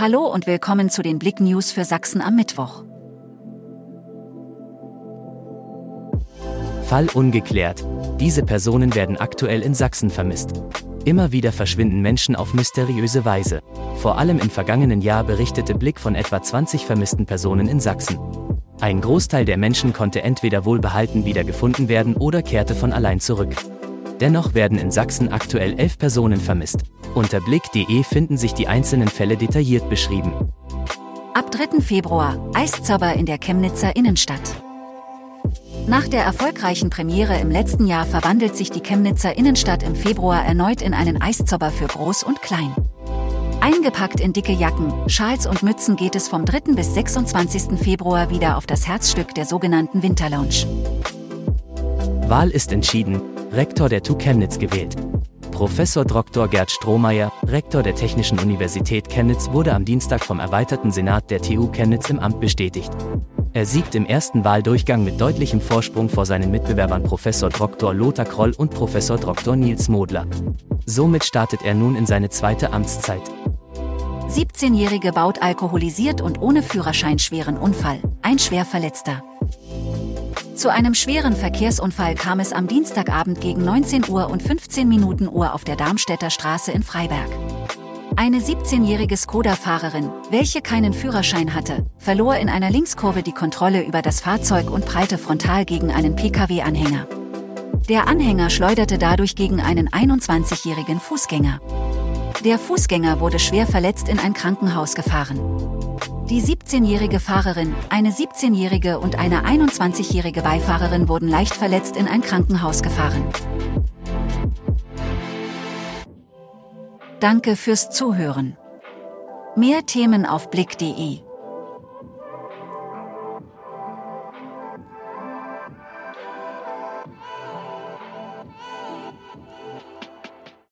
Hallo und willkommen zu den Blick News für Sachsen am Mittwoch. Fall ungeklärt. Diese Personen werden aktuell in Sachsen vermisst. Immer wieder verschwinden Menschen auf mysteriöse Weise. Vor allem im vergangenen Jahr berichtete Blick von etwa 20 vermissten Personen in Sachsen. Ein Großteil der Menschen konnte entweder wohlbehalten wiedergefunden werden oder kehrte von allein zurück. Dennoch werden in Sachsen aktuell elf Personen vermisst. Unter blick.de finden sich die einzelnen Fälle detailliert beschrieben. Ab 3. Februar Eiszauber in der Chemnitzer Innenstadt. Nach der erfolgreichen Premiere im letzten Jahr verwandelt sich die Chemnitzer Innenstadt im Februar erneut in einen Eiszauber für Groß und Klein. Eingepackt in dicke Jacken, Schals und Mützen geht es vom 3. bis 26. Februar wieder auf das Herzstück der sogenannten Winterlounge. Wahl ist entschieden, Rektor der TU Chemnitz gewählt. Professor Dr. Gerd Strohmeier, Rektor der Technischen Universität Chemnitz, wurde am Dienstag vom erweiterten Senat der TU Chemnitz im Amt bestätigt. Er siegt im ersten Wahldurchgang mit deutlichem Vorsprung vor seinen Mitbewerbern Professor Dr. Lothar Kroll und Professor Dr. Nils Modler. Somit startet er nun in seine zweite Amtszeit. 17-Jährige baut alkoholisiert und ohne Führerschein schweren Unfall, ein Schwerverletzter. Zu einem schweren Verkehrsunfall kam es am Dienstagabend gegen 19 Uhr und 15 Minuten Uhr auf der Darmstädter Straße in Freiberg. Eine 17-jährige Skoda-Fahrerin, welche keinen Führerschein hatte, verlor in einer Linkskurve die Kontrolle über das Fahrzeug und prallte frontal gegen einen Pkw-Anhänger. Der Anhänger schleuderte dadurch gegen einen 21-jährigen Fußgänger. Der Fußgänger wurde schwer verletzt in ein Krankenhaus gefahren. Die 17-jährige Fahrerin, eine 17-jährige und eine 21-jährige Beifahrerin wurden leicht verletzt in ein Krankenhaus gefahren. Danke fürs Zuhören. Mehr Themen auf blick.de